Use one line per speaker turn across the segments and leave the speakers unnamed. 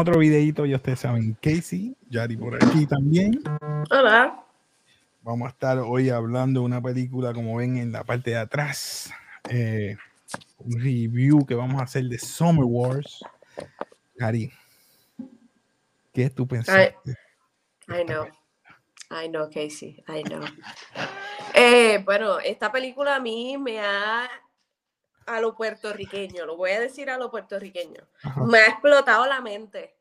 otro videito, ya ustedes saben, Casey, Yari por aquí también.
Hola.
Vamos a estar hoy hablando de una película, como ven en la parte de atrás, eh, un review que vamos a hacer de Summer Wars. Yari, ¿qué tú pensaste?
I, know, I know, Casey, I know. Eh, bueno, esta película a mí me ha a lo puertorriqueño, lo voy a decir a lo puertorriqueño, me ha explotado la mente.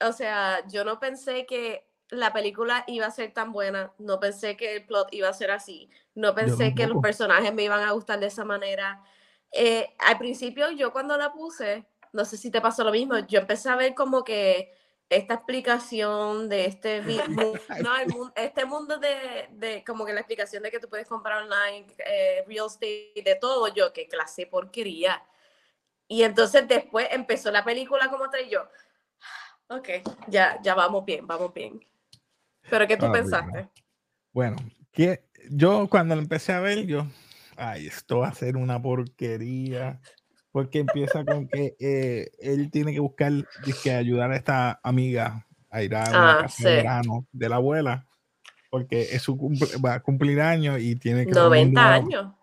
O sea, yo no pensé que la película iba a ser tan buena, no pensé que el plot iba a ser así, no pensé que los personajes me iban a gustar de esa manera. Eh, al principio yo cuando la puse, no sé si te pasó lo mismo, yo empecé a ver como que esta explicación de este, no, este mundo de, de, como que la explicación de que tú puedes comprar online, eh, real estate, de todo, yo, qué clase porquería. Y entonces después empezó la película como y yo, ok, ya, ya vamos bien, vamos bien. Pero ¿qué tú ah, pensaste?
Bueno, que yo cuando lo empecé a ver, yo, ay, esto va a ser una porquería porque empieza con que eh, él tiene que buscar que ayudar a esta amiga a ir a una ah, casa de verano de la abuela, porque es su va a cumplir años y tiene que...
90 años.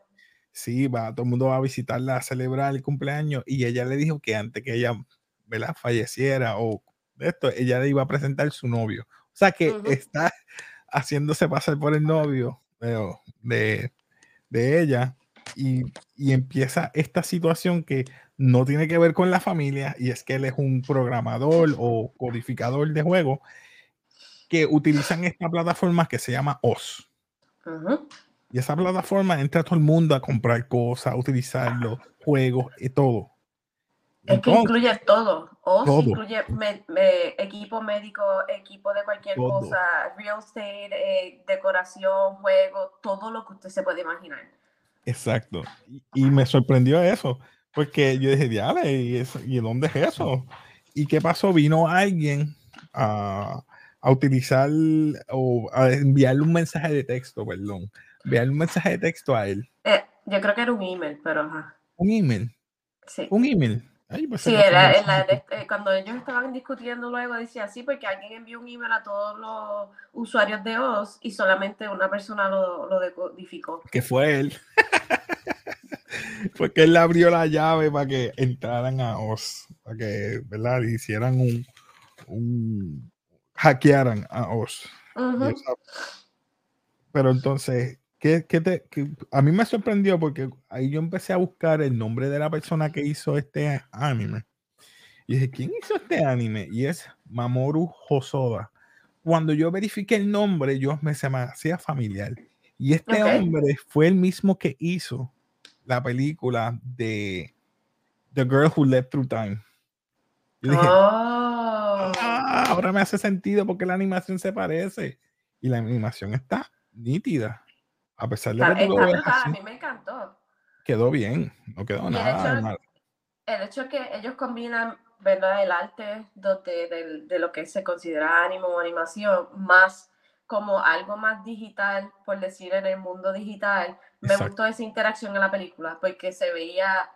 sí, va, todo el mundo va a visitarla a celebrar el cumpleaños y ella le dijo que antes que ella ¿verdad? falleciera o esto, ella le iba a presentar su novio. O sea que está haciéndose pasar por el novio de, de ella y, empieza esta situación que no tiene que ver con la familia y es que él es un programador o codificador de juegos que utilizan esta plataforma que se llama OS. Y esa plataforma entra todo el mundo a comprar cosas, a utilizarlo, juegos y todo.
Es que incluye todo. OS incluye equipo médico, equipo de cualquier cosa, real estate, eh, decoración, juego, todo lo que usted se puede imaginar.
Exacto. Y, me sorprendió eso, porque yo dije, diale, ¿y, eso, ¿y dónde es eso? ¿Y qué pasó? Vino alguien a, utilizar o a enviarle un mensaje de texto, perdón, enviarle un mensaje de texto a él.
Eh, yo creo que era un email, pero ajá.
¿Un email?
Sí.
¿Un email?
Pues sí, era, eh, cuando ellos estaban discutiendo luego decía sí, porque alguien envió un email a todos los usuarios de OS y solamente una persona lo, lo decodificó.
Que fue él. porque él abrió la llave para que entraran a OS, para que, ¿verdad? Hicieran un, un hackearan a OS. Pero entonces, ¿Qué, te, a mí me sorprendió porque ahí yo empecé a buscar el nombre de la persona que hizo este anime. Y dije, ¿quién hizo este anime? Y es Mamoru Hosoda. Cuando yo verifiqué el nombre, yo me se me hacía familiar. Y este hombre fue el mismo que hizo la película de The Girl Who Led Through Time. Yo dije, oh. ah, ahora me hace sentido porque la animación se parece. Y la animación está nítida. A pesar de que
a mí me encantó.
Quedó bien, no quedó nada
el
mal.
El hecho que ellos combinan ¿verdad? el arte de, de, lo que se considera ánimo o animación, más como algo más digital, por decir, en el mundo digital. Me gustó esa interacción en la película, porque se veía,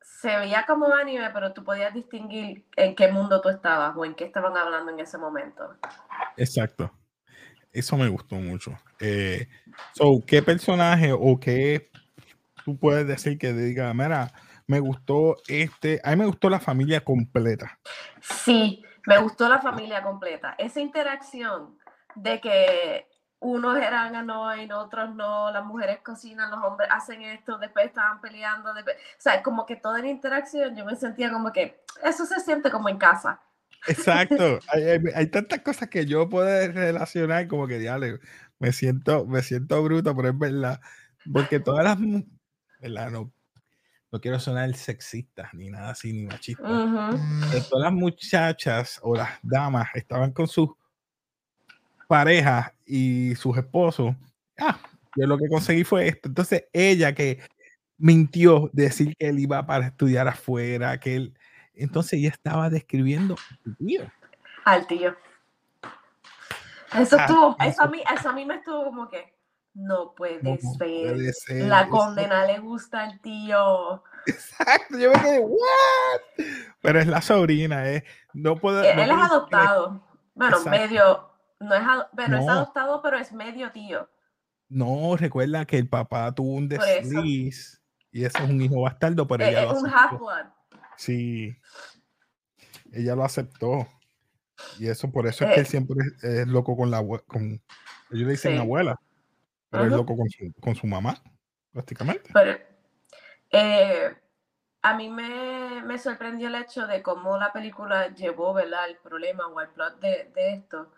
se veía como anime, pero tú podías distinguir en qué mundo tú estabas o en qué estaban hablando en ese momento.
Exacto. Eso me gustó mucho. Eh, so, ¿Qué personaje o qué tú puedes decir que diga, mira, me gustó este, a mí me gustó la familia completa?
Sí, me gustó la familia completa. Esa interacción de que unos eran annoying, otros no, las mujeres cocinan, los hombres hacen esto, después estaban peleando, o sea, como que toda la interacción yo me sentía como que eso se siente como en casa.
Exacto. Hay, tantas cosas que yo puedo relacionar como que, diale, me siento, me siento bruto, pero es verdad. Porque todas las, ¿verdad? No, no quiero sonar sexista ni nada así, ni machista. Todas las muchachas o las damas estaban con sus parejas y sus esposos. Ah, yo lo que conseguí fue esto. Entonces, ella que mintió decir que él iba para estudiar afuera, que él entonces ella estaba describiendo al tío.
Al tío. Eso estuvo, eso a mí, eso a mí me estuvo como que no puede, ser. La condena le gusta al tío.
Exacto, yo me quedé, ¿what? Pero es la sobrina, ¿eh? No puedo.
Él, es adoptado. Bueno, medio. No es, bueno, es adoptado, pero es medio tío.
No, recuerda que el papá tuvo un desliz y ese es un hijo bastardo, pero ella
es un half-blood.
Sí. Ella lo aceptó. Y eso, por eso es que él eh. siempre es, loco con la con ellos le dicen abuela, pero es loco con su, con su mamá, prácticamente.
Pero, eh, a mí me, me, sorprendió el hecho de cómo la película llevó ¿verdad? el problema o el plot de, de esto,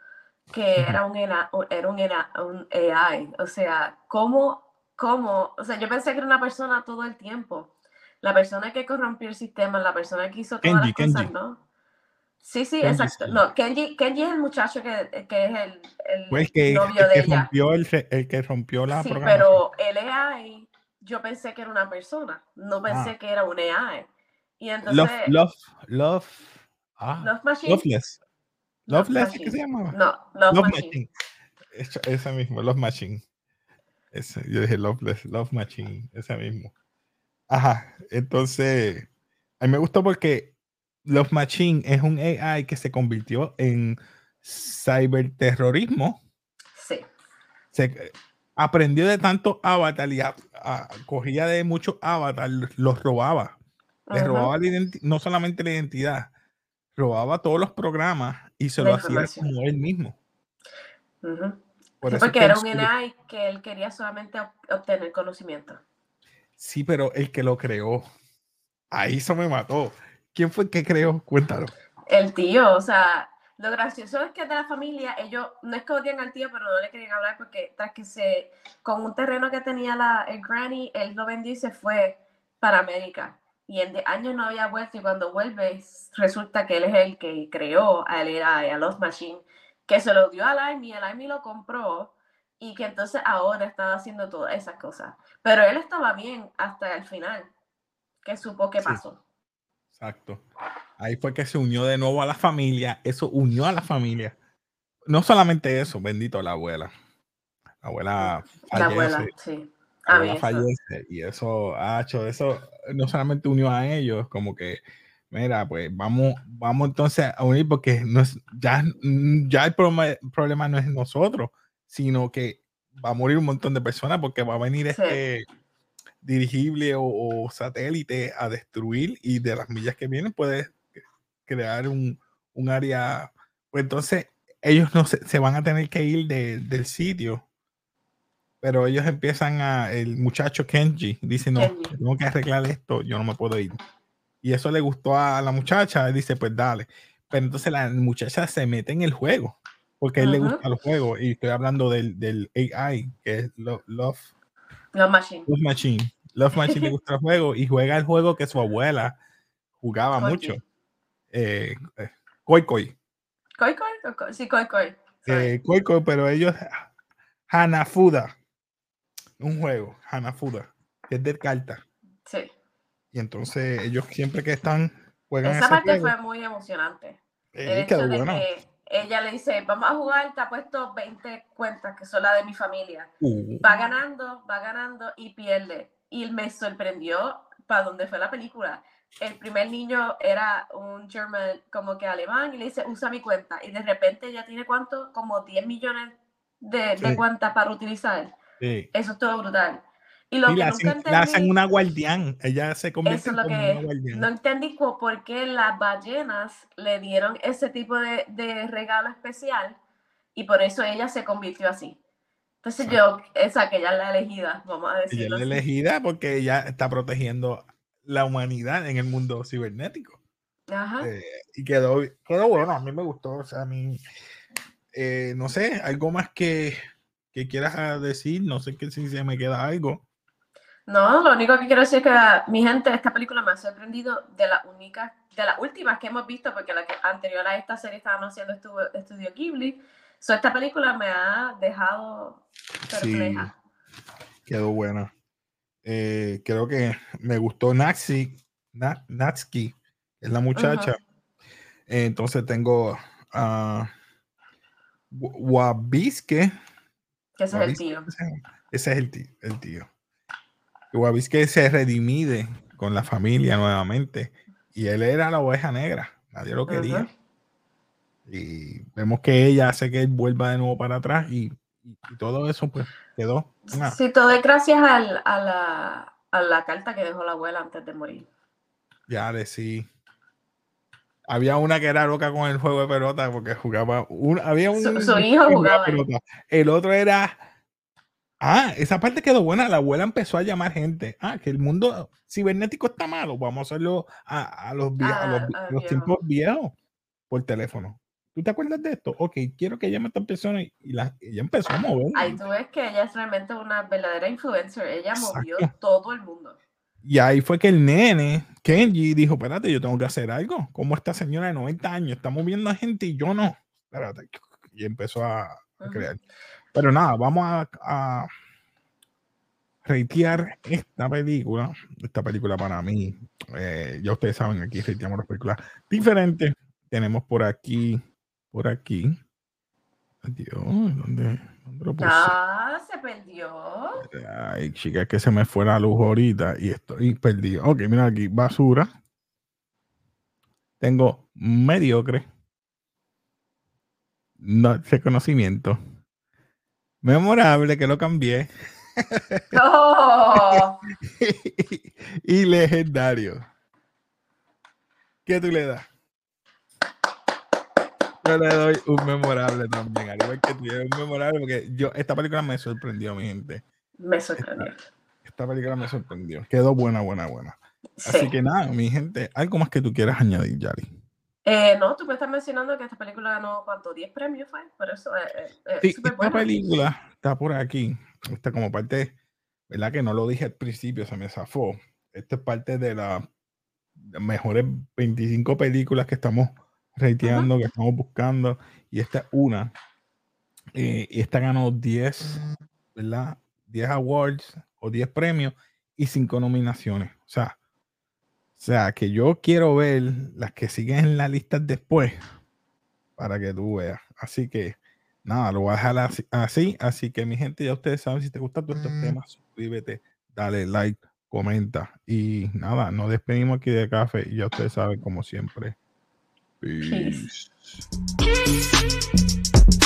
que era un, era un, un AI. O sea, cómo, cómo, o sea, yo pensé que era una persona todo el tiempo. La persona que corrompió el sistema, la persona que hizo todas las cosas, ¿no? Sí, sí, exacto. No, Kenji, Kenji, es el muchacho que, que es el, el,
pues que, novio de ella. Rompió el, el, que rompió la
Sí, pero el AI, yo pensé que era una persona, no pensé ah. que era un AI. Y entonces...
Love, love, love, ah,
love Machine.
Loveless. Loveless, ¿qué se llamaba?
No, Love, love Machine.
Ese, ese mismo, Love Machine. Ese, yo dije Loveless, Love Machine, ese mismo. Ajá, entonces, a mí me gustó porque Love Machine es un AI que se convirtió en ciberterrorismo.
Sí.
Se aprendió de tanto avatar y cogía de muchos avatar, los robaba. Les robaba no solamente la identidad, robaba todos los programas y se lo hacía como él mismo.
porque era un AI que él quería solamente obtener conocimiento.
Sí, pero el que lo creó, ahí eso me mató. ¿Quién fue el que creó? Cuéntalo.
El tío, o sea, lo gracioso es que de la familia, ellos no es que odian al tío, pero no le querían hablar porque tras que se, con un terreno que tenía la, el granny, él lo vendió y se fue para América. Y en de años no había vuelto y cuando vuelve resulta que él es el que creó a, a Los Machine, que se lo dio a Laimi, el Laimi lo compró y que entonces ahora estaba haciendo todas esas cosas. Pero él estaba bien hasta el final, que supo qué pasó.
Exacto. Ahí fue que se unió de nuevo a la familia. Eso unió a la familia. No solamente eso, bendito la abuela. La abuela
fallece. La abuela, sí.
La abuela fallece. Y eso, ha hecho eso no solamente unió a ellos, como que, mira, pues vamos, vamos entonces a unir porque no es, ya, ya el problema, problema no es nosotros, sino que va a morir un montón de personas porque va a venir este dirigible o, satélite a destruir y de las millas que vienen puedes crear un, área. Pues entonces ellos no se, van a tener que ir del sitio. Pero ellos empiezan a, el muchacho Kenji dice, no, tengo que arreglar esto, yo no me puedo ir. Y eso le gustó a la muchacha, dice, pues dale. Pero entonces la muchacha se mete en el juego, porque a él le gusta el juego. Y estoy hablando del, del AI, que es Love,
Love Machine.
Love Machine. Love Machine le gusta el juego y juega el juego que su abuela jugaba mucho. Eh, eh, Koi Koi.
Koi Koi? Sí, Koi Koi.
Eh, Koi Koi, pero ellos. Hanafuda. Un juego, Hanafuda, que es de carta.
Sí.
Y entonces ellos siempre que están
juegan Esa parte fue muy emocionante. el hecho de que ella le dice, vamos a jugar, te ha puesto 20 cuentas que son las de mi familia. Uh. Va ganando, va ganando y pierde. Y me sorprendió para dónde fue la película. El primer niño era un German como que alemán y le dice, usa mi cuenta. Y de repente ya tiene cuánto, como 10 millones de, cuentas para utilizar. Eso es todo brutal. Y lo que
la, nunca entendí, hacen una guardián, ella se convierte en una guardián.
No entendí por qué las ballenas le dieron ese tipo de, regalo especial y por eso ella se convirtió así. Entonces yo, esa que ella es la elegida, vamos a decirlo.
Ella es la elegida porque ella está protegiendo la humanidad en el mundo cibernético.
Ajá.
Eh, y quedó, quedó bueno, a mí me gustó, o sea, a mí, eh, no sé, algo más que, que quieras decir, no sé que si se me queda algo.
No, lo único que quiero decir es que mi gente, esta película me ha sorprendido de las únicas, de las últimas que hemos visto, porque la que anterior a esta serie estábamos haciendo estudio, estudio Ghibli. So, esta película me ha dejado perpleja.
quedó buena. Eh, creo que me gustó Natsi, Natsuki, es la muchacha. entonces tengo a Wabiske.
Ese es el tío.
Ese es el tío. El tío. Que se redimide con la familia nuevamente. Y él era la oveja negra, nadie lo quería. Y vemos que ella hace que él vuelva de nuevo para atrás y, todo eso pues quedó.
Sí, todo es gracias a, la, a la carta que dejó la abuela antes de morir.
Ya, de sí. Había una que era loca con el juego de pelota porque jugaba. Un, había un.
Su, hijo jugaba.
El otro era. Ah, esa parte quedó buena. La abuela empezó a llamar gente. Ah, que el mundo cibernético está malo. Vamos a hacerlo a, los, a, los, tiempos viejos por teléfono. ¿Tú te acuerdas de esto? Ok, quiero que llame a esta persona y la, ella empezó a mover.
Ahí tú ves que ella es realmente una verdadera influencer. Ella movió todo el mundo.
Y ahí fue que el nene, Kenji, dijo, espérate, yo tengo que hacer algo. Como esta señora de 90 años está moviendo a gente y yo no. Espérate. Y empezó a, crear. Pero nada, vamos a, a reitear esta película. Esta película para mí, eh, ya ustedes saben, aquí reiteamos las películas diferentes. Tenemos por aquí, por aquí. Adiós, ¿dónde?
Ah, se perdió.
Ay, chica, que se me fue la luz ahorita y estoy perdido. Ok, mira aquí, basura. Tengo mediocre. No sé conocimiento. Memorable, que lo cambié.
Oh.
y legendario. ¿Qué tú le das? Yo le doy un memorable también, al igual que tú, un memorable porque yo, esta película me sorprendió, mi gente.
Me sorprendió.
Esta, película me sorprendió. Quedó buena, buena, buena. Así que nada, mi gente, ¿algo más que tú quieras añadir, Yari?
Eh, no, tú me estás mencionando que esta película ganó, ¿cuánto? ¿10 premios fue? Por eso es, sí,
esta película está por aquí. Está como parte, ¿verdad? Que no lo dije al principio, se me zafó. Esta es parte de las mejores 25 películas que estamos rateando, que estamos buscando. Y esta es una. Eh, y esta ganó 10, ¿verdad? 10 awards o 10 premios y 5 nominaciones. O sea, sea, que yo quiero ver las que siguen en la lista después para que tú veas. Así que nada, lo voy a dejar así. Así, que mi gente, ya ustedes saben, si te gustan todos estos temas, suscríbete, dale like, comenta. Y nada, nos despedimos aquí de café y ya ustedes saben, como siempre. Peace. Peace.